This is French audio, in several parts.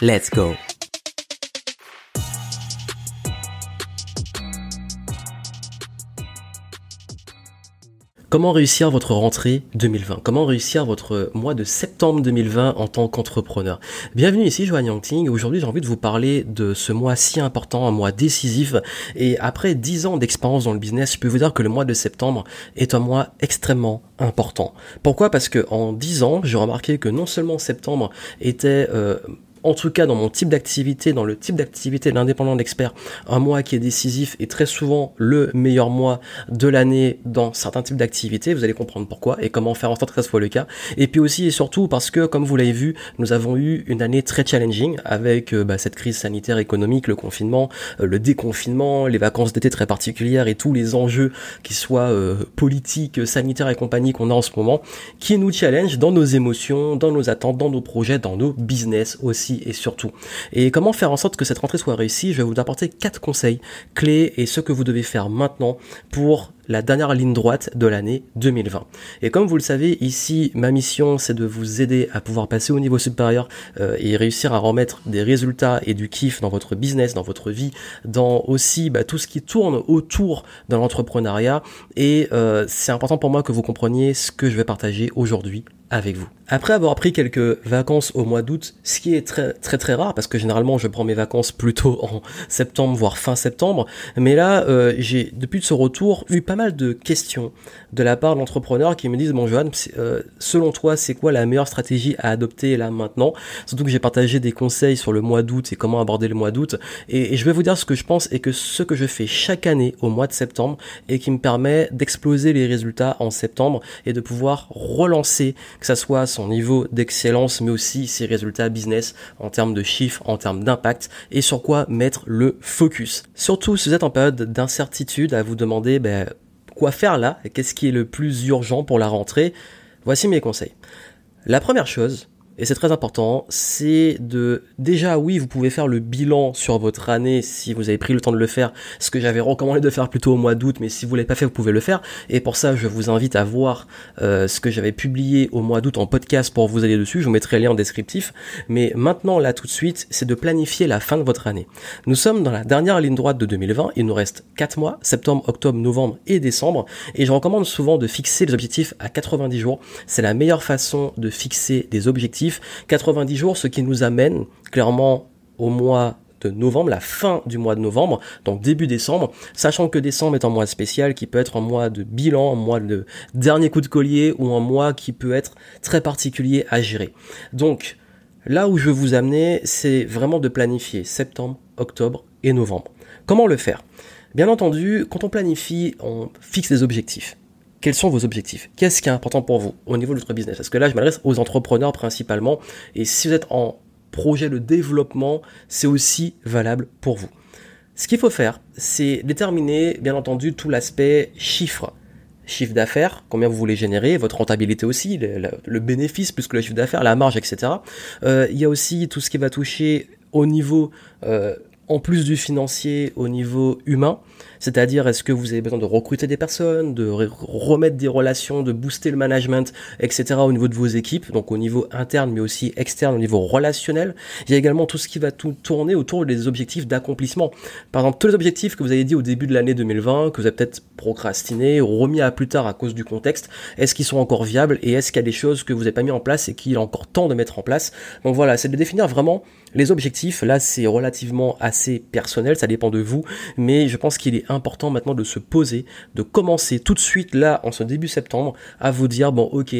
Let's go Comment réussir votre rentrée 2020 Comment réussir votre mois de septembre 2020 en tant qu'entrepreneur? Bienvenue ici, Joanne Yangting. Aujourd'hui, j'ai envie de vous parler de ce mois si important, un mois décisif. Et après 10 ans d'expérience dans le business, je peux vous dire que le mois de septembre est un mois extrêmement important. Pourquoi? Parce que en 10 ans, j'ai remarqué que non seulement septembre était euh, en tout cas dans mon type d'activité, dans le type d'activité de l'indépendant d'expert, un mois qui est décisif et très souvent le meilleur mois de l'année dans certains types d'activités. Vous allez comprendre pourquoi et comment faire en sorte que ça soit le cas. Et puis aussi et surtout parce que, comme vous l'avez vu, nous avons eu une année très challenging avec euh, bah, cette crise sanitaire économique, le confinement, euh, le déconfinement, les vacances d'été très particulières et tous les enjeux qui soient euh, politiques, sanitaires et compagnie qu'on a en ce moment, qui nous challenge dans nos émotions, dans nos attentes, dans nos projets, dans nos business aussi et surtout. Et comment faire en sorte que cette rentrée soit réussie? Je vais vous apporter quatre conseils clés et ce que vous devez faire maintenant pour la dernière ligne droite de l'année 2020. Et comme vous le savez, ici, ma mission, c'est de vous aider à pouvoir passer au niveau supérieur euh, et réussir à remettre des résultats et du kiff dans votre business, dans votre vie, dans aussi bah, tout ce qui tourne autour de l'entrepreneuriat. Et euh, c'est important pour moi que vous compreniez ce que je vais partager aujourd'hui avec vous. Après avoir pris quelques vacances au mois d'août, ce qui est très très très rare parce que généralement je prends mes vacances plutôt en septembre voire fin septembre, mais là euh, j'ai depuis ce retour eu pas mal de questions de la part d'entrepreneurs qui me disent bon Johan, euh, selon toi c'est quoi la meilleure stratégie à adopter là maintenant? Surtout que j'ai partagé des conseils sur le mois d'août et comment aborder le mois d'août et, je vais vous dire ce que je pense et que ce que je fais chaque année au mois de septembre et qui me permet d'exploser les résultats en septembre et de pouvoir relancer que ça soit son niveau d'excellence, mais aussi ses résultats business en termes de chiffres, en termes d'impact, et sur quoi mettre le focus. Surtout si vous êtes en période d'incertitude, à vous demander ben, quoi faire là, qu'est-ce qui est le plus urgent pour la rentrée, voici mes conseils. La première chose, et c'est très important, c'est de déjà oui, vous pouvez faire le bilan sur votre année si vous avez pris le temps de le faire, ce que j'avais recommandé de faire plutôt au mois d'août, mais si vous l'avez pas fait, vous pouvez le faire. Et pour ça, je vous invite à voir euh, ce que j'avais publié au mois d'août en podcast pour vous aller dessus. Je vous mettrai le lien en descriptif. Mais maintenant, là, tout de suite, c'est de planifier la fin de votre année. Nous sommes dans la dernière ligne droite de 2020. Il nous reste 4 mois, septembre, octobre, novembre et décembre. Et je recommande souvent de fixer les objectifs à 90 jours. C'est la meilleure façon de fixer des objectifs 90 jours, ce qui nous amène clairement au mois de novembre, la fin du mois de novembre, donc début décembre, sachant que décembre est un mois spécial qui peut être un mois de bilan, un mois de dernier coup de collier ou un mois qui peut être très particulier à gérer. Donc là où je veux vous amener, c'est vraiment de planifier septembre, octobre et novembre. Comment le faire? Bien entendu, quand on planifie, on fixe des objectifs quels sont vos objectifs? Qu'est-ce qui est important pour vous au niveau de votre business? Parce que là, je m'adresse aux entrepreneurs principalement? Et si vous êtes en projet de développement, c'est aussi valable pour vous. Ce qu'il faut faire, c'est déterminer, bien entendu, tout l'aspect chiffre. Chiffre d'affaires, combien vous voulez générer, votre rentabilité aussi, le, bénéfice plus que le chiffre d'affaires, la marge, etc. Euh, il y a aussi tout ce qui va toucher au niveau euh, en plus du financier au niveau humain, c'est-à-dire est-ce que vous avez besoin de recruter des personnes, de remettre des relations, de booster le management, etc. au niveau de vos équipes, donc au niveau interne mais aussi externe, au niveau relationnel. Il y a également tout ce qui va tout tourner autour des objectifs d'accomplissement. Par exemple, tous les objectifs que vous avez dit au début de l'année 2020, que vous avez peut-être procrastiné remis à plus tard à cause du contexte, est-ce qu'ils sont encore viables et est-ce qu'il y a des choses que vous n'avez pas mis en place et qu'il est encore temps de mettre en place? Donc voilà, c'est de définir vraiment les objectifs. Là, c'est relativement assez personnel, ça dépend de vous, mais je pense qu'il est important maintenant de se poser, de commencer tout de suite là, en ce début septembre, à vous dire, bon ok,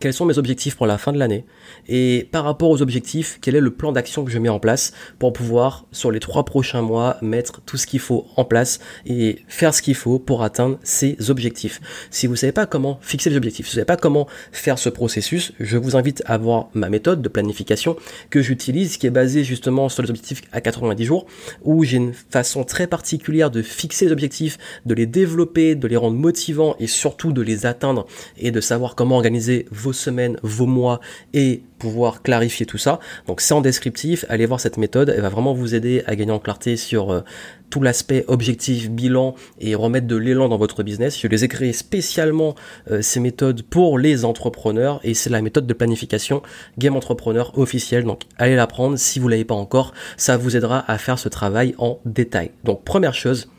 quels sont mes objectifs pour la fin de l'année et par rapport aux objectifs, quel est le plan d'action que je mets en place pour pouvoir sur les trois prochains mois mettre tout ce qu'il faut en place et faire ce qu'il faut pour atteindre ces objectifs. Si vous ne savez pas comment fixer les objectifs, si vous ne savez pas comment faire ce processus, je vous invite à voir ma méthode de planification que j'utilise qui est basée justement sur les objectifs à 90 jours où j'ai une façon très particulière de fixer les objectifs, de les développer, de les rendre motivants et surtout de les atteindre et de savoir comment organiser vos semaines, vos mois et pouvoir clarifier tout ça. Donc c'est en descriptif, allez voir cette méthode, elle va vraiment vous aider à gagner en clarté sur euh, tout l'aspect objectif, bilan et remettre de l'élan dans votre business. Je les ai créés spécialement euh, ces méthodes pour les entrepreneurs et c'est la méthode de planification Game Entrepreneur officielle. Donc allez la prendre si vous l'avez pas encore, ça vous aidera à faire ce travail en détail. Donc première chose,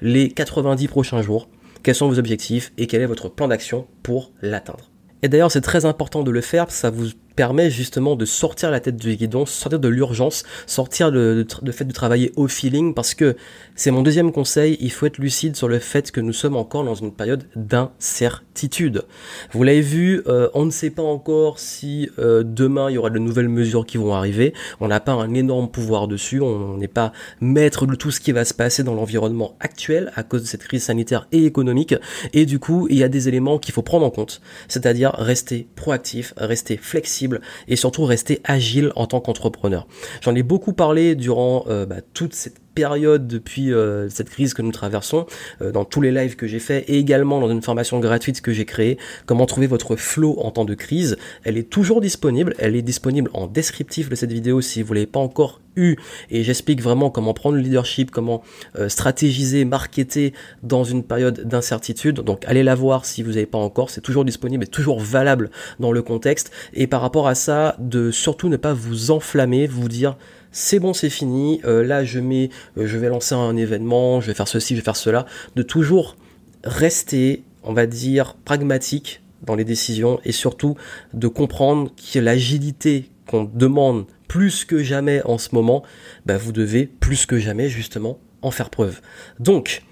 les 90 prochains jours, quels sont vos objectifs et quel est votre plan d'action pour l'atteindre? Et d'ailleurs, c'est très important de le faire, ça vous permet justement de sortir la tête du guidon, sortir de l'urgence, sortir le, fait de travailler au feeling, parce que c'est mon deuxième conseil, il faut être lucide sur le fait que nous sommes encore dans une période d'incertitude. Vous l'avez vu, euh, on ne sait pas encore si euh, demain il y aura de nouvelles mesures qui vont arriver, on n'a pas un énorme pouvoir dessus, on n'est pas maître de tout ce qui va se passer dans l'environnement actuel à cause de cette crise sanitaire et économique, et du coup il y a des éléments qu'il faut prendre en compte, c'est-à-dire rester proactif, rester flexible, et surtout rester agile en tant qu'entrepreneur. J'en ai beaucoup parlé durant euh, bah, toute cette période depuis euh, cette crise que nous traversons, euh, dans tous les lives que j'ai fait et également dans une formation gratuite que j'ai créée, comment trouver votre flow en temps de crise. Elle est toujours disponible, elle est disponible en descriptif de cette vidéo si vous l'avez pas encore eu et j'explique vraiment comment prendre le leadership, comment euh, stratégiser, marketer dans une période d'incertitude. Donc allez la voir si vous n'avez pas encore, c'est toujours disponible et toujours valable dans le contexte. Et par rapport à ça, de surtout ne pas vous enflammer, vous dire c'est bon, c'est fini, euh, là je mets, euh, je vais lancer un événement, je vais faire ceci, je vais faire cela, de toujours rester, on va dire, pragmatique dans les décisions et surtout de comprendre que l'agilité qu'on demande plus que jamais en ce moment, bah, vous devez plus que jamais justement en faire preuve. Donc,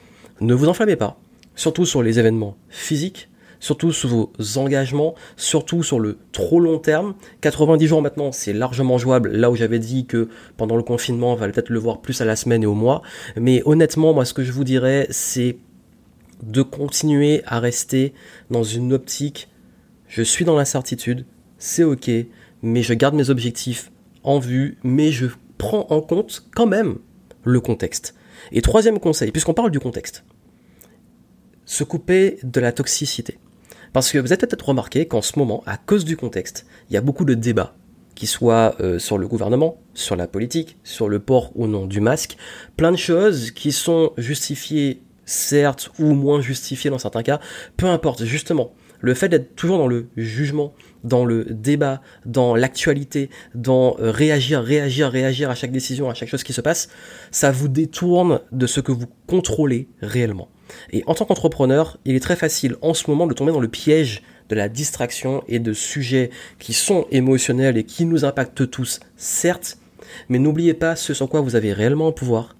ne vous enflammez pas, surtout sur les événements physiques, surtout sur vos engagements, surtout sur le trop long terme. 90 jours maintenant, c'est largement jouable, là où j'avais dit que pendant le confinement, on va peut-être le voir plus à la semaine et au mois. Mais honnêtement, moi, ce que je vous dirais, c'est de continuer à rester dans une optique, je suis dans l'incertitude, c'est ok, mais je garde mes objectifs en vue, mais je prends en compte quand même le contexte. Et troisième conseil, puisqu'on parle du contexte, se couper de la toxicité. Parce que vous avez peut-être remarqué qu'en ce moment, à cause du contexte, il y a beaucoup de débats, qui soient euh, sur le gouvernement, sur la politique, sur le port ou non du masque, plein de choses qui sont justifiées, certes, ou moins justifiées dans certains cas, peu importe, justement. Le fait d'être toujours dans le jugement, dans le débat, dans l'actualité, dans euh, réagir, réagir, réagir à chaque décision, à chaque chose qui se passe, ça vous détourne de ce que vous contrôlez réellement. Et en tant qu'entrepreneur, il est très facile en ce moment de tomber dans le piège de la distraction et de sujets qui sont émotionnels et qui nous impactent tous, certes, mais n'oubliez pas ce sur quoi vous avez réellement un pouvoir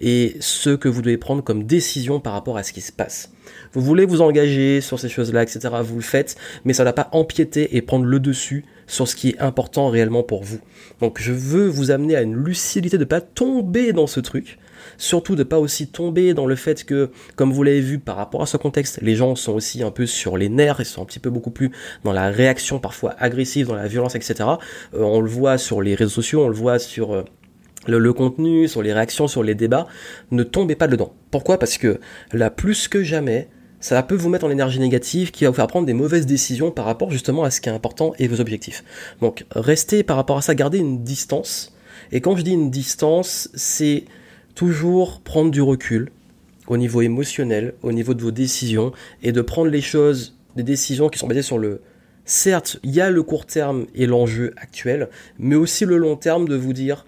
et ce que vous devez prendre comme décision par rapport à ce qui se passe. Vous voulez vous engager sur ces choses-là, etc., vous le faites, mais ça ne va pas empiéter et prendre le dessus sur ce qui est important réellement pour vous. Donc je veux vous amener à une lucidité de ne pas tomber dans ce truc, Surtout de pas aussi tomber dans le fait que, comme vous l'avez vu par rapport à ce contexte, les gens sont aussi un peu sur les nerfs, ils sont un petit peu beaucoup plus dans la réaction parfois agressive, dans la violence, etc. Euh, on le voit sur les réseaux sociaux, on le voit sur euh, le, contenu, sur les réactions, sur les débats. Ne tombez pas dedans. Pourquoi? Parce que là, plus que jamais, ça peut vous mettre en énergie négative qui va vous faire prendre des mauvaises décisions par rapport justement à ce qui est important et vos objectifs. Donc restez par rapport à ça, gardez une distance. Et quand je dis une distance, c'est toujours prendre du recul au niveau émotionnel, au niveau de vos décisions, et de prendre les choses, des décisions qui sont basées sur le... Certes, il y a le court terme et l'enjeu actuel, mais aussi le long terme de vous dire,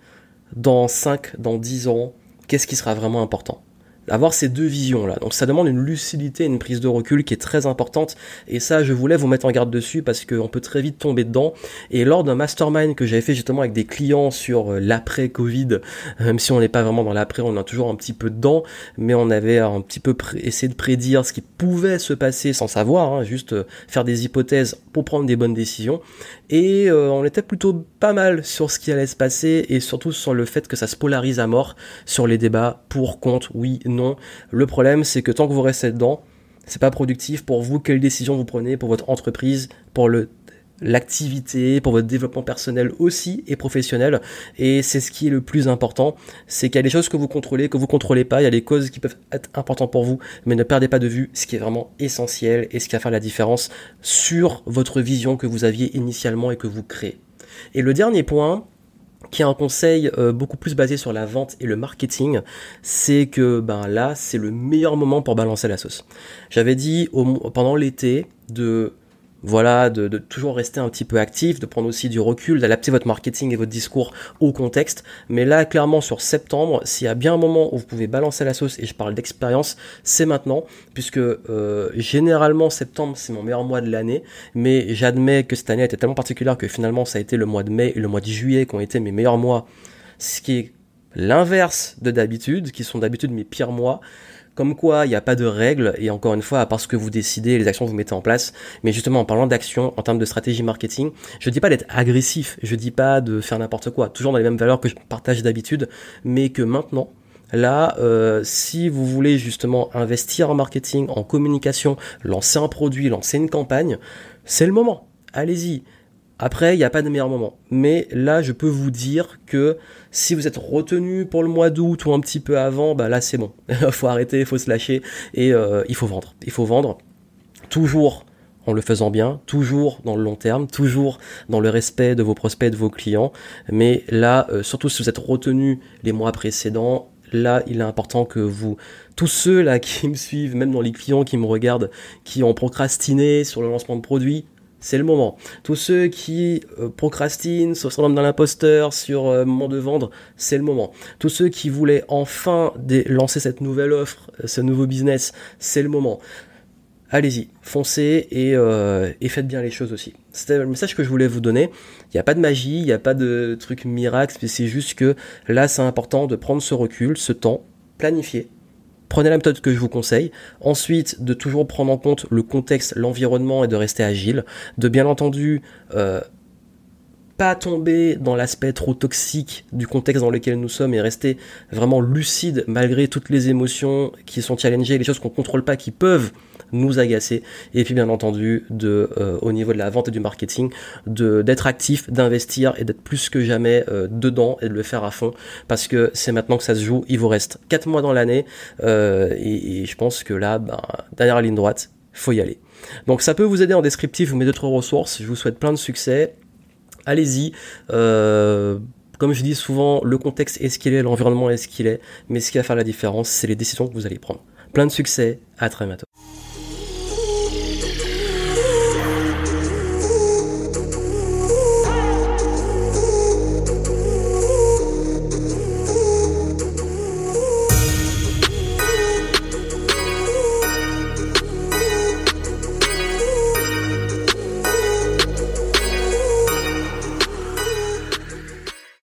dans 5, dans 10 ans, qu'est-ce qui sera vraiment important? Avoir ces deux visions là. Donc ça demande une lucidité, une prise de recul qui est très importante et ça je voulais vous mettre en garde dessus parce qu'on peut très vite tomber dedans. Et lors d'un mastermind que j'avais fait justement avec des clients sur euh, l'après Covid, même si on n'est pas vraiment dans l'après, on a toujours un petit peu dedans, mais on avait un petit peu essayé de prédire ce qui pouvait se passer sans savoir, hein, juste euh, faire des hypothèses pour prendre des bonnes décisions. Et euh, on était plutôt pas mal sur ce qui allait se passer et surtout sur le fait que ça se polarise à mort sur les débats pour, contre, oui, non. Le problème, c'est que tant que vous restez dedans, c'est pas productif pour vous. Quelles décisions vous prenez pour votre entreprise, pour le l'activité, pour votre développement personnel aussi et professionnel. Et c'est ce qui est le plus important, c'est qu'il y a des choses que vous contrôlez, que vous contrôlez pas, il y a des causes qui peuvent être importantes pour vous, mais ne perdez pas de vue ce qui est vraiment essentiel et ce qui va faire la différence sur votre vision que vous aviez initialement et que vous créez. Et le dernier point, qui est un conseil euh, beaucoup plus basé sur la vente et le marketing, c'est que ben là, c'est le meilleur moment pour balancer la sauce. J'avais dit pendant l'été de voilà, de, toujours rester un petit peu actif, de prendre aussi du recul, d'adapter votre marketing et votre discours au contexte. Mais là, clairement, sur septembre, s'il y a bien un moment où vous pouvez balancer la sauce, et je parle d'expérience, c'est maintenant, puisque euh, généralement, septembre, c'est mon meilleur mois de l'année, mais j'admets que cette année était tellement particulière que finalement, ça a été le mois de mai et le mois de juillet qui ont été mes meilleurs mois, ce qui est l'inverse de d'habitude, qui sont d'habitude mes pires mois. Comme quoi, il n'y a pas de règles, et encore une fois, à part ce que vous décidez, les actions que vous mettez en place. Mais justement, en parlant d'actions, en termes de stratégie marketing, je dis pas d'être agressif, je dis pas de faire n'importe quoi, toujours dans les mêmes valeurs que je partage d'habitude, mais que maintenant, Là, euh, si vous voulez justement investir en marketing, en communication, lancer un produit, lancer une campagne, c'est le moment. Allez-y. Après, il n'y a pas de meilleur moment. Mais là, je peux vous dire que si vous êtes retenu pour le mois d'août ou un petit peu avant, bah là, c'est bon. Il faut arrêter, il faut se lâcher et euh, il faut vendre. Il faut vendre toujours en le faisant bien, toujours dans le long terme, toujours dans le respect de vos prospects, de vos clients. Mais là, euh, surtout si vous êtes retenu les mois précédents, là, il est important que vous, tous ceux là qui me suivent, même dans les clients qui me regardent, qui ont procrastiné sur le lancement de produits, c'est le moment. Tous ceux qui euh, procrastinent sur le syndrome de l'imposteur, sur euh, moment de vendre, c'est le moment. Tous ceux qui voulaient enfin lancer cette nouvelle offre, euh, ce nouveau business, c'est le moment. Allez-y, foncez et, et, faites bien les choses aussi. C'était le message que je voulais vous donner. Il n'y a pas de magie, il n'y a pas de truc miracle, c'est juste que là, c'est important de prendre ce recul, ce temps, planifier, Prenez la méthode que je vous conseille. Ensuite, de toujours prendre en compte le contexte, l'environnement et de rester agile. De bien entendu, euh, pas tomber dans l'aspect trop toxique du contexte dans lequel nous sommes et rester vraiment lucide malgré toutes les émotions qui sont challengées, les choses qu'on contrôle pas qui peuvent nous agacer. Et puis bien entendu, de, euh, au niveau de la vente et du marketing, de d'être actif, d'investir et d'être plus que jamais euh, dedans et de le faire à fond parce que c'est maintenant que ça se joue. Il vous reste 4 mois dans l'année euh, et, je pense que là, ben, dernière ligne droite, faut y aller. Donc ça peut vous aider en descriptif, vous mettez d'autres ressources. Je vous souhaite plein de succès. Allez-y. comme je dis souvent, le contexte est ce qu'il est, l'environnement est ce qu'il est, mais ce qui va faire la différence, c'est les décisions que vous allez prendre. Plein de succès, à très bientôt.